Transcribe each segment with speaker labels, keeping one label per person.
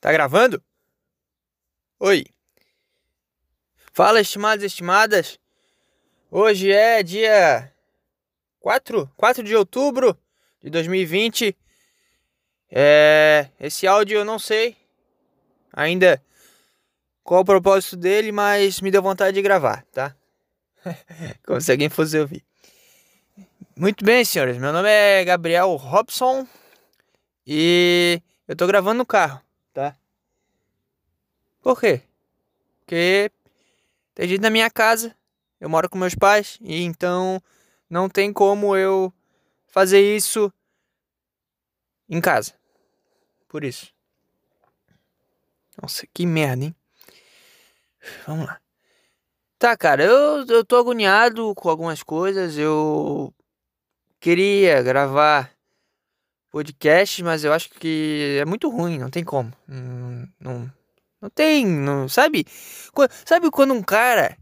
Speaker 1: Tá gravando? Oi. Fala, estimados e estimadas. Hoje é dia 4, 4 de outubro de 2020. É, esse áudio eu não sei ainda qual o propósito dele, mas me deu vontade de gravar, tá? Como se alguém fosse ouvir. Muito bem, senhores. Meu nome é Gabriel Robson e eu tô gravando no carro, tá? Por quê? Porque tem gente na minha casa, eu moro com meus pais e então não tem como eu fazer isso em casa. Por isso. Nossa, que merda, hein? Vamos lá. Tá, cara, eu, eu tô agoniado com algumas coisas. Eu queria gravar podcast, mas eu acho que é muito ruim, não tem como. Não, não, não tem, não, sabe? Sabe quando um cara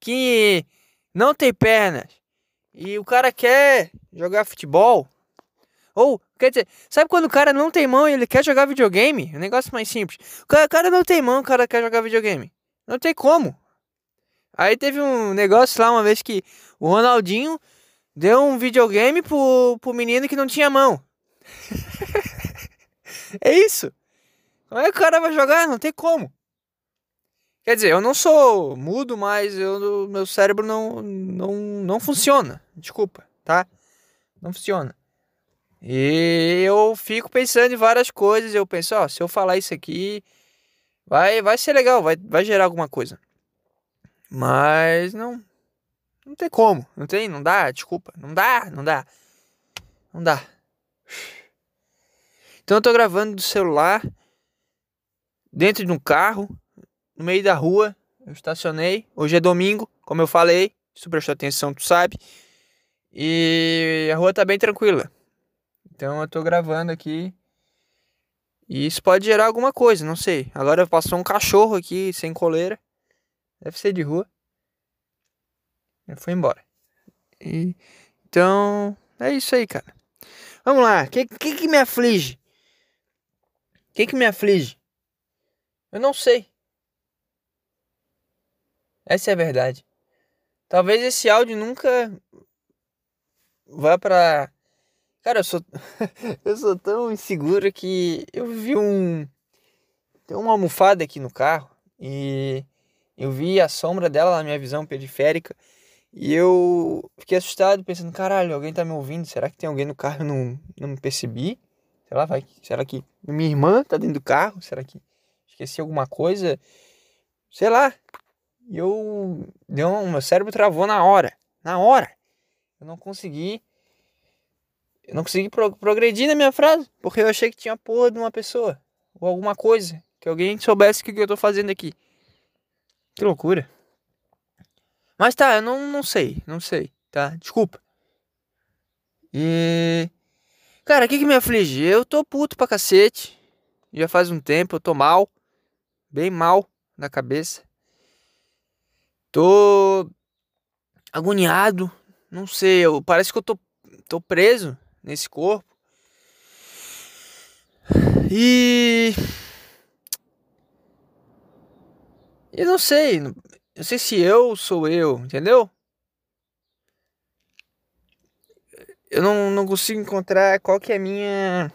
Speaker 1: que não tem pernas e o cara quer jogar futebol? Ou, quer dizer, sabe quando o cara não tem mão e ele quer jogar videogame? Um negócio mais simples. O cara, o cara não tem mão, o cara quer jogar videogame. Não tem como. Aí teve um negócio lá uma vez que o Ronaldinho deu um videogame pro, pro menino que não tinha mão. é isso. Como é que o cara vai jogar? Não tem como. Quer dizer, eu não sou mudo, mas eu, meu cérebro não, não, não funciona. Desculpa, tá? Não funciona. E eu fico pensando em várias coisas. Eu penso, ó, se eu falar isso aqui, vai, vai ser legal, vai, vai gerar alguma coisa. Mas não. Não tem como. Não tem, não dá, desculpa. Não dá, não dá. Não dá. Então eu tô gravando do celular, dentro de um carro, no meio da rua. Eu estacionei. Hoje é domingo, como eu falei. Se tu prestou atenção, tu sabe. E a rua tá bem tranquila. Então eu tô gravando aqui. E isso pode gerar alguma coisa, não sei. Agora passou um cachorro aqui sem coleira. Deve ser de rua. Ele foi embora. E, então, é isso aí, cara. Vamos lá. O que, que, que me aflige? O que, que me aflige? Eu não sei. Essa é a verdade. Talvez esse áudio nunca vá pra. Cara, eu sou. eu sou tão inseguro que eu vi um. Tem uma almofada aqui no carro e eu vi a sombra dela na minha visão periférica e eu fiquei assustado, pensando, caralho, alguém tá me ouvindo? Será que tem alguém no carro? Eu não, não me percebi. Sei lá, vai. Será que minha irmã tá dentro do carro? Será que esqueci alguma coisa? Sei lá. E eu. Deu um, meu cérebro travou na hora. Na hora. Eu não consegui. Eu não consegui pro, progredir na minha frase. Porque eu achei que tinha porra de uma pessoa. Ou alguma coisa. Que alguém soubesse o que eu tô fazendo aqui. Que loucura. Mas tá, eu não, não sei, não sei, tá? Desculpa. E. Cara, o que que me aflige? Eu tô puto pra cacete. Já faz um tempo, eu tô mal. Bem mal na cabeça. Tô. agoniado. Não sei, eu, parece que eu tô, tô preso nesse corpo. E. Eu não sei. Não sei se eu sou eu, entendeu? Eu não, não consigo encontrar qual que é a minha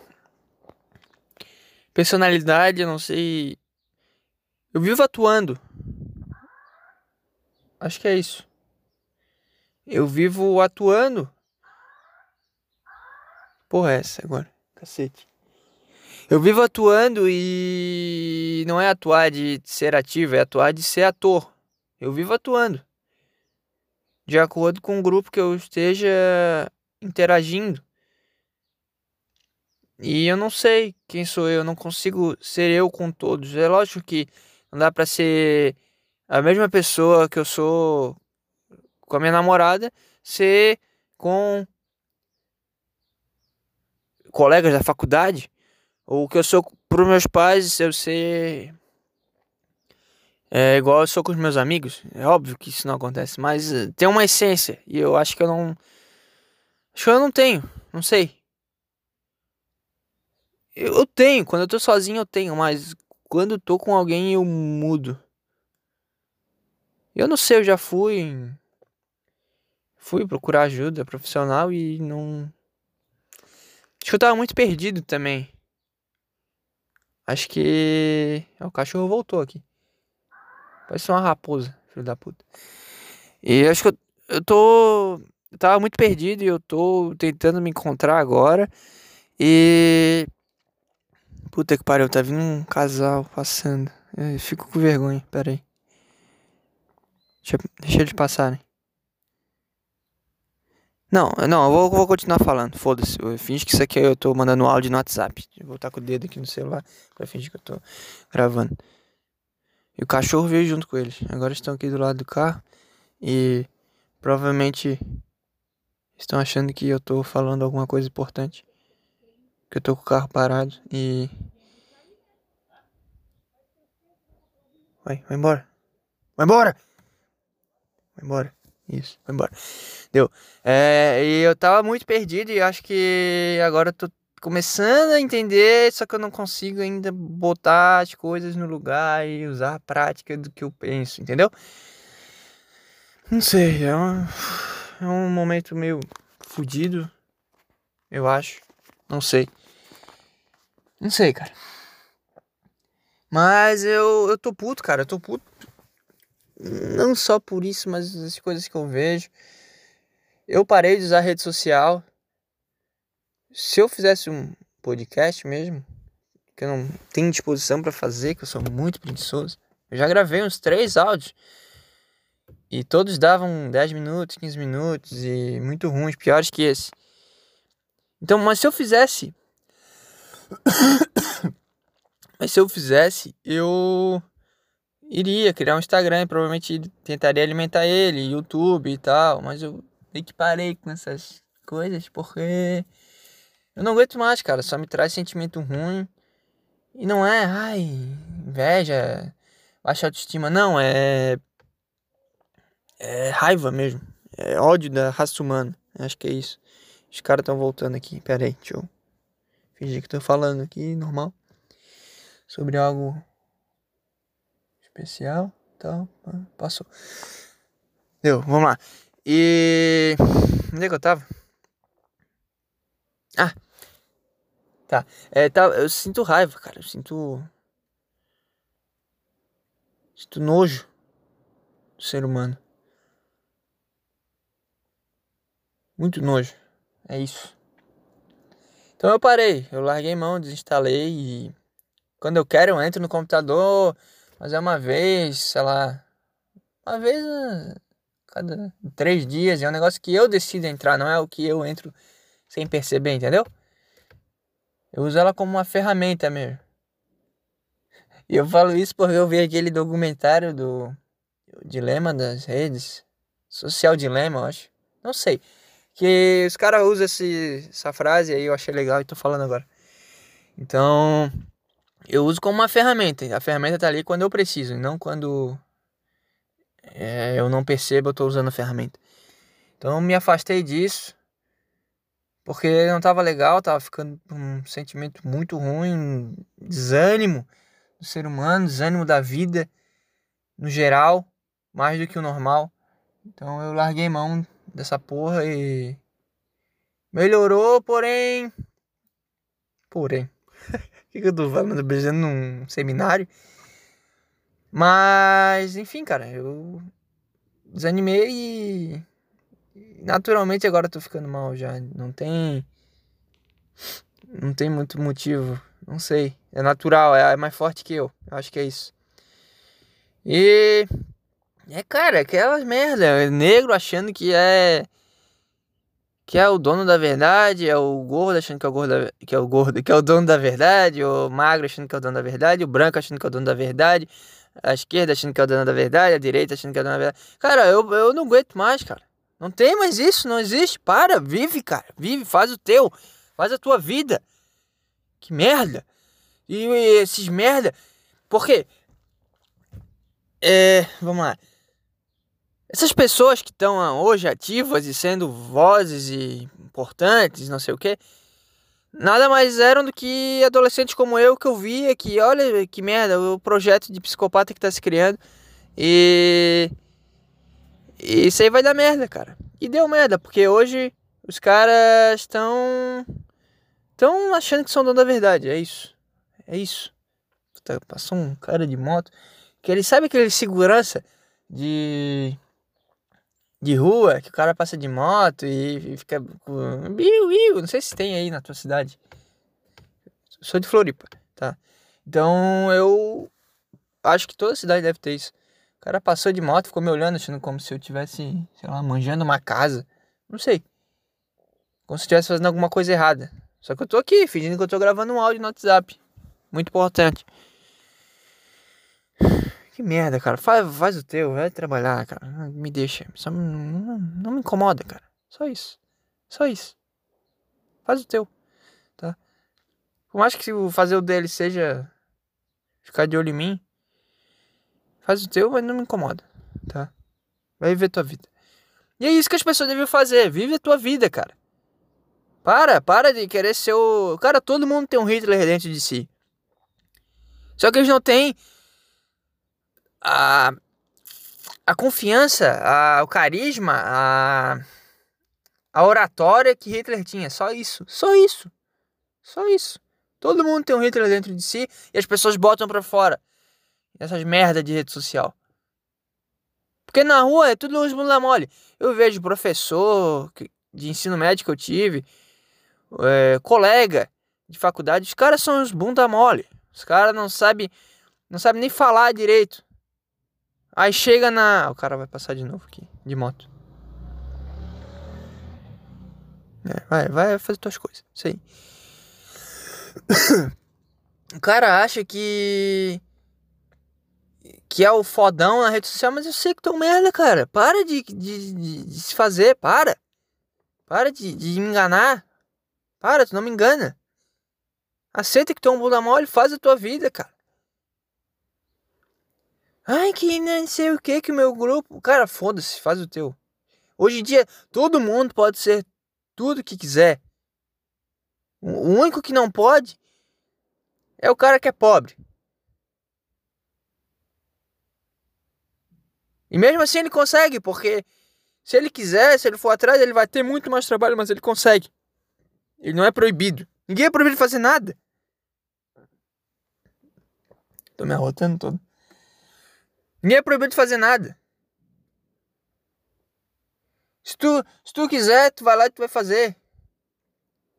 Speaker 1: personalidade, eu não sei. Eu vivo atuando. Acho que é isso. Eu vivo atuando. Porra, é essa agora. Cacete. Eu vivo atuando e não é atuar de ser ativo, é atuar de ser ator. Eu vivo atuando. De acordo com o grupo que eu esteja interagindo. E eu não sei quem sou eu, não consigo ser eu com todos. É lógico que não dá para ser a mesma pessoa que eu sou com a minha namorada, ser com colegas da faculdade ou que eu sou para meus pais, eu ser é igual eu sou com os meus amigos. É óbvio que isso não acontece, mas uh, tem uma essência e eu acho que eu não acho que eu não tenho, não sei. Eu, eu tenho, quando eu tô sozinho eu tenho, mas quando tô com alguém eu mudo. Eu não sei, eu já fui. Fui procurar ajuda profissional e não. Acho que eu tava muito perdido também. Acho que. O cachorro voltou aqui. Parece uma raposa, filho da puta. E acho que eu, eu tô. Eu tava muito perdido e eu tô tentando me encontrar agora. E. Puta que pariu, tá vindo um casal passando. Eu fico com vergonha, pera aí. Deixa, deixa eles passarem. Não, não, eu vou, vou continuar falando. Foda-se. Finge que isso aqui eu tô mandando áudio no WhatsApp. Vou botar com o dedo aqui no celular pra fingir que eu tô gravando. E o cachorro veio junto com eles. Agora estão aqui do lado do carro. E provavelmente estão achando que eu tô falando alguma coisa importante. Que eu tô com o carro parado e. Vai, vai embora. Vai embora! Vai embora. Isso, vai embora. Deu. É, e eu tava muito perdido e acho que agora eu tô começando a entender, só que eu não consigo ainda botar as coisas no lugar e usar a prática do que eu penso, entendeu? Não sei, é um, é um momento meio fudido, eu acho. Não sei. Não sei, cara. Mas eu, eu tô puto, cara. Eu tô puto não só por isso, mas as coisas que eu vejo. Eu parei de usar rede social. Se eu fizesse um podcast mesmo, que eu não tenho disposição para fazer, que eu sou muito preguiçoso, eu já gravei uns três áudios. E todos davam 10 minutos, 15 minutos e muito ruins, piores que esse. Então, mas se eu fizesse. mas se eu fizesse, eu iria criar um Instagram e provavelmente tentaria alimentar ele, YouTube e tal, mas eu meio que parei com essas coisas porque eu não aguento mais, cara, só me traz sentimento ruim. E não é, ai, inveja, baixa autoestima, não, é é raiva mesmo, é ódio da raça humana. Acho que é isso. Os caras estão voltando aqui. Pera aí, deixa eu fingir que tô falando aqui normal sobre algo especial, então, passou. Deu, vamos lá. E. Onde é que eu tava? Ah! Tá. É, tá. Eu sinto raiva, cara. Eu sinto. Sinto nojo do ser humano. Muito nojo. É isso. Então eu parei. Eu larguei mão, desinstalei e. Quando eu quero, eu entro no computador mas é uma vez, sei lá, uma vez a cada três dias. É um negócio que eu decido entrar, não é o que eu entro sem perceber, entendeu? Eu uso ela como uma ferramenta mesmo. E eu falo isso porque eu vi aquele documentário do Dilema das Redes. Social Dilema, eu acho. Não sei. Que os caras usam essa frase aí, eu achei legal e tô falando agora. Então, eu uso como uma ferramenta. A ferramenta tá ali quando eu preciso, não quando é, eu não percebo eu tô usando a ferramenta. Então eu me afastei disso. Porque não tava legal, tava ficando um sentimento muito ruim, desânimo do ser humano, desânimo da vida no geral, mais do que o normal. Então eu larguei mão dessa porra e melhorou, porém porém que, que eu tô falando? Beijando num seminário. Mas, enfim, cara, eu desanimei e naturalmente agora eu tô ficando mal já. Não tem. Não tem muito motivo. Não sei. É natural, é, mais forte que eu. Eu acho que é isso. E. É, cara, aquelas merda. É negro achando que é que é o dono da verdade, é o gordo achando que é o gordo, que é o gordo, que é o dono da verdade, o magro achando que é o dono da verdade, o branco achando que é o dono da verdade, a esquerda achando que é o dono da verdade, a direita achando que é o dono da verdade. Cara, eu, eu não aguento mais, cara. Não tem mais isso, não existe. Para, vive, cara. Vive, faz o teu. Faz a tua vida. Que merda. E, e esses merda. Por quê? É, vamos lá. Essas pessoas que estão hoje ativas e sendo vozes e importantes, não sei o que, nada mais eram do que adolescentes como eu que eu via que, olha que merda, o projeto de psicopata que tá se criando. E. E isso aí vai dar merda, cara. E deu merda, porque hoje os caras estão. estão achando que são dono da verdade. É isso. É isso. Passou um cara de moto. Que ele sabe aquele segurança de de rua, que o cara passa de moto e fica. Biu, biu, não sei se tem aí na tua cidade. Sou de Floripa, tá? Então eu acho que toda cidade deve ter isso. O cara passou de moto, ficou me olhando, achando como se eu tivesse, sei lá, manjando uma casa. Não sei. Como se estivesse fazendo alguma coisa errada. Só que eu tô aqui, fingindo que eu tô gravando um áudio no WhatsApp. Muito importante. Que merda, cara. Faz, faz o teu, vai trabalhar, cara. Me deixa. Só não, não me incomoda, cara. Só isso. Só isso. Faz o teu, tá? Por mais que fazer o dele seja ficar de olho em mim, faz o teu, mas não me incomoda, tá? Vai viver tua vida. E é isso que as pessoas devem fazer. Vive a tua vida, cara. Para, para de querer ser o. Cara, todo mundo tem um Hitler dentro de si. Só que eles não têm a, a confiança, a, o carisma, a, a oratória que Hitler tinha. Só isso. Só isso. Só isso. Todo mundo tem um Hitler dentro de si e as pessoas botam pra fora. Essas merda de rede social. Porque na rua é tudo uns bunda mole. Eu vejo professor de ensino médio que eu tive, é, colega de faculdade, os caras são uns bunda mole. Os caras não sabem não sabe nem falar direito. Aí chega na. O cara vai passar de novo aqui, de moto. É, vai, vai fazer tuas coisas. Isso aí. O cara acha que. Que é o fodão na rede social, mas eu sei que tu é um merda, cara. Para de, de, de, de se fazer, para. Para de, de me enganar. Para, tu não me engana. Aceita que tu é um bunda mole, faz a tua vida, cara. Ai, que não sei o que que o meu grupo. Cara, foda-se, faz o teu. Hoje em dia, todo mundo pode ser tudo que quiser. O único que não pode é o cara que é pobre. E mesmo assim ele consegue, porque se ele quiser, se ele for atrás, ele vai ter muito mais trabalho, mas ele consegue. Ele não é proibido. Ninguém é proibido de fazer nada. Tô me arrotando todo. Ninguém é proibido de fazer nada. Se tu, se tu quiser, tu vai lá e tu vai fazer.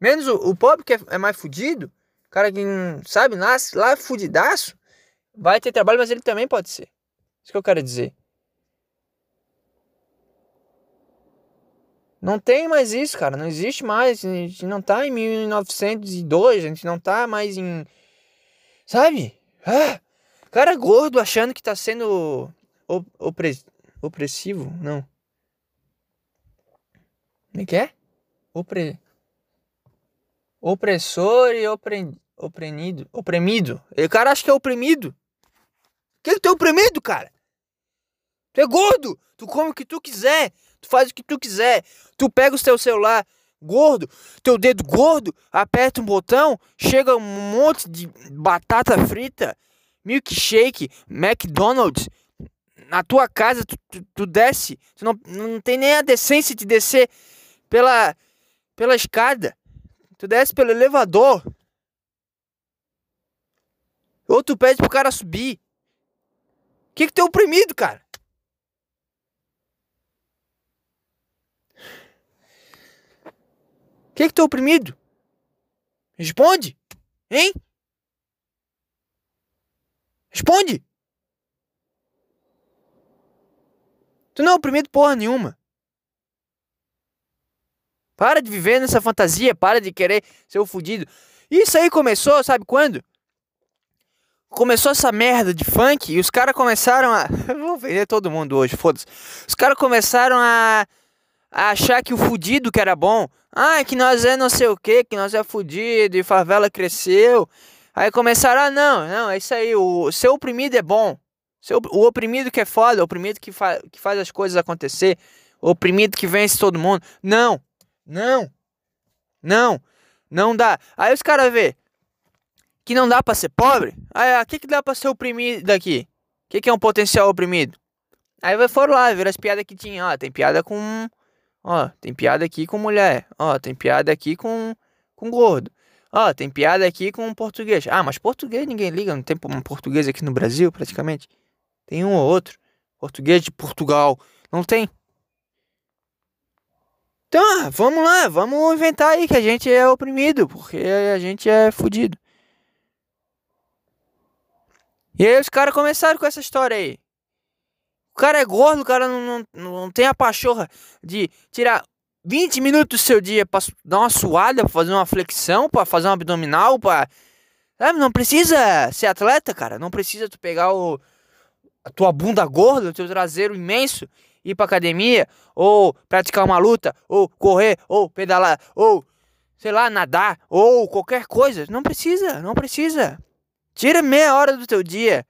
Speaker 1: Menos o, o pobre que é, é mais fudido, cara que sabe, nasce lá fudidaço, vai ter trabalho, mas ele também pode ser. Isso que eu quero dizer. Não tem mais isso, cara. Não existe mais. A gente não tá em 1902, a gente não tá mais em. Sabe? Ah! Cara gordo achando que tá sendo opre, opressivo, não. Como é que é? Opre, opressor e opre, oprimido. Oprimido. O cara acha que é oprimido. Que que tu é oprimido, cara? Tu é gordo. Tu come o que tu quiser. Tu faz o que tu quiser. Tu pega o teu celular gordo, teu dedo gordo, aperta um botão, chega um monte de batata frita milkshake, McDonald's, na tua casa, tu, tu, tu desce, tu não, não tem nem a decência de descer pela, pela escada, tu desce pelo elevador. Ou tu pede pro cara subir. O que que tu é oprimido, cara? O que que tu é oprimido? Responde, hein? Responde! Tu não é oprimido porra nenhuma. Para de viver nessa fantasia, para de querer ser o fudido. Isso aí começou, sabe quando? Começou essa merda de funk e os caras começaram a. Vou vender todo mundo hoje, foda-se. Os caras começaram a... a achar que o fudido que era bom. Ah, que nós é não sei o que, que nós é fudido e favela cresceu. Aí começaram, ah, não, não, é isso aí, o ser oprimido é bom. Seu, o oprimido que é foda, o oprimido que, fa, que faz as coisas acontecer, o oprimido que vence todo mundo. Não, não, não. Não dá. Aí os caras vê que não dá pra ser pobre. Aí, o que, que dá pra ser oprimido daqui? O que, que é um potencial oprimido? Aí foram lá, ver as piadas que tinha. Ó, tem piada com. Ó, tem piada aqui com mulher. Ó, tem piada aqui com, com gordo. Ó, tem piada aqui com português. Ah, mas português ninguém liga. Não tem português aqui no Brasil, praticamente. Tem um ou outro. Português de Portugal. Não tem. Então, ah, vamos lá, vamos inventar aí que a gente é oprimido, porque a gente é fudido. E aí os caras começaram com essa história aí. O cara é gordo, o cara não, não, não tem a pachorra de tirar 20 minutos do seu dia pra dar uma suada, pra fazer uma flexão, pra fazer um abdominal, pra. Sabe, não precisa ser atleta, cara. Não precisa tu pegar o, a tua bunda gorda, o teu traseiro imenso, ir pra academia, ou praticar uma luta, ou correr, ou pedalar, ou, sei lá, nadar, ou qualquer coisa. Não precisa, não precisa. Tira meia hora do teu dia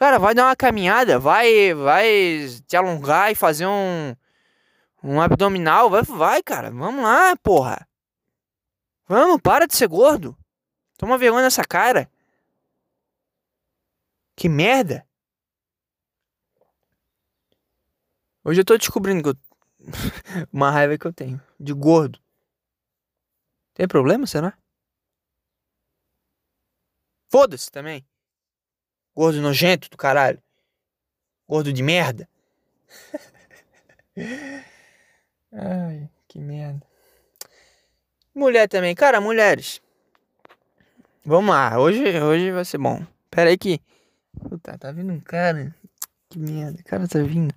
Speaker 1: Cara, vai dar uma caminhada, vai, vai te alongar e fazer um, um abdominal, vai, vai, cara, vamos lá, porra. Vamos, para de ser gordo. Toma vergonha nessa cara. Que merda. Hoje eu tô descobrindo que eu... uma raiva que eu tenho de gordo. Tem problema, será? Foda-se também. Gordo nojento do caralho. Gordo de merda. Ai, que merda. Mulher também. Cara, mulheres. Vamos lá. Hoje, hoje vai ser bom. Pera aí que... Puta, tá vindo um cara. Que merda. O cara tá vindo.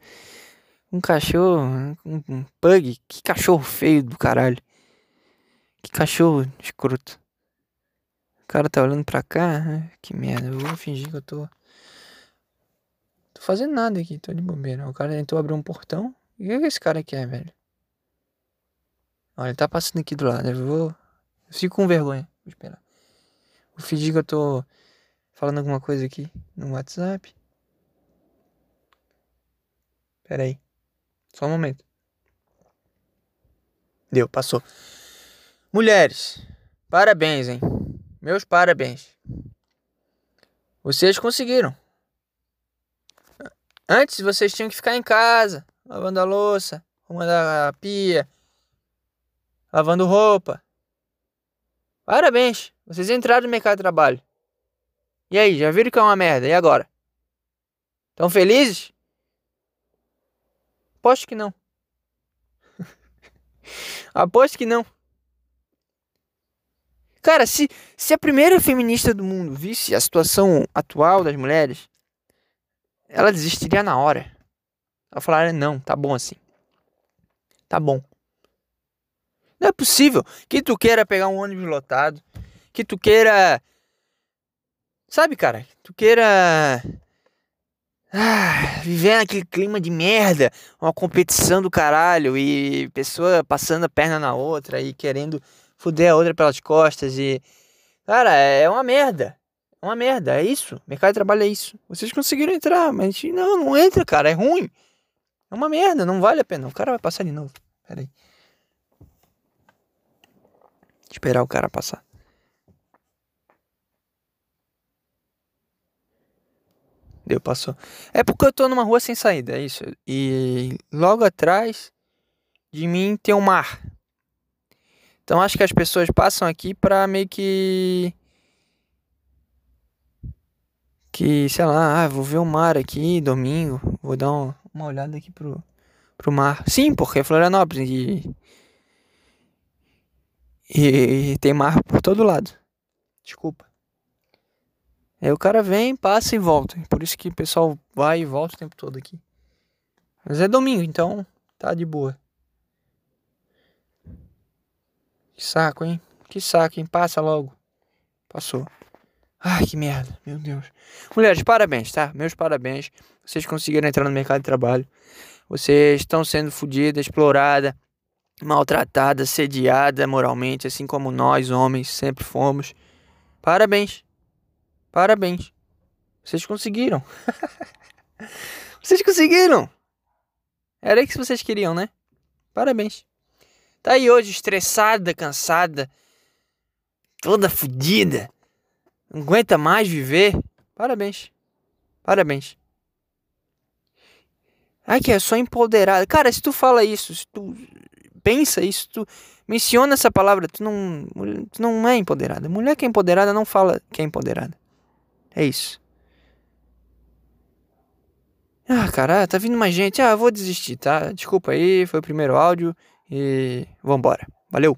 Speaker 1: Um cachorro. Um, um pug. Que cachorro feio do caralho. Que cachorro escroto. O cara tá olhando pra cá. Que merda. Eu vou fingir que eu tô. Tô fazendo nada aqui. Tô de bobeira. O cara tentou abrir um portão. O que esse cara quer, velho? Olha, tá passando aqui do lado. Eu vou. Eu fico com vergonha. Vou esperar. Vou fingir que eu tô falando alguma coisa aqui no WhatsApp. Pera aí. Só um momento. Deu, passou. Mulheres, parabéns, hein? Meus parabéns. Vocês conseguiram. Antes vocês tinham que ficar em casa, lavando a louça, arrumando a pia, lavando roupa. Parabéns, vocês entraram no mercado de trabalho. E aí, já viram que é uma merda? E agora? Estão felizes? Aposto que não. Aposto que não. Cara, se, se a primeira feminista do mundo visse a situação atual das mulheres, ela desistiria na hora. Ela falaria: não, tá bom assim. Tá bom. Não é possível que tu queira pegar um ônibus lotado, que tu queira. Sabe, cara? Que tu queira. Ah, viver naquele clima de merda, uma competição do caralho e pessoa passando a perna na outra e querendo fuder a outra pelas costas e. Cara, é uma merda. É uma merda, é isso. Mercado de trabalho é isso. Vocês conseguiram entrar, mas não, não entra, cara. É ruim. É uma merda, não vale a pena. O cara vai passar de novo. Pera aí. Esperar o cara passar. Deu, passou. É porque eu tô numa rua sem saída, é isso. E logo atrás de mim tem um mar. Então acho que as pessoas passam aqui para meio que que, sei lá, ah, vou ver o mar aqui domingo, vou dar uma, uma olhada aqui pro, pro mar. Sim, porque é Florianópolis e, e, e tem mar por todo lado. Desculpa. Aí o cara vem, passa e volta. Por isso que o pessoal vai e volta o tempo todo aqui. Mas é domingo, então tá de boa. Que saco, hein? Que saco, hein? Passa logo. Passou. Ai, que merda. Meu Deus. Mulheres, parabéns, tá? Meus parabéns. Vocês conseguiram entrar no mercado de trabalho. Vocês estão sendo fodidas, exploradas, maltratadas, sediadas moralmente, assim como nós, homens, sempre fomos. Parabéns. Parabéns. Vocês conseguiram. vocês conseguiram. Era isso que vocês queriam, né? Parabéns. Tá aí hoje estressada, cansada, toda fodida, não aguenta mais viver. Parabéns. Parabéns. Ai, que é só empoderada. Cara, se tu fala isso, se tu pensa isso, tu menciona essa palavra, tu não, tu não é empoderada. Mulher que é empoderada não fala que é empoderada. É isso. Ah, cara, tá vindo mais gente. Ah, vou desistir, tá? Desculpa aí, foi o primeiro áudio e vambora. Valeu!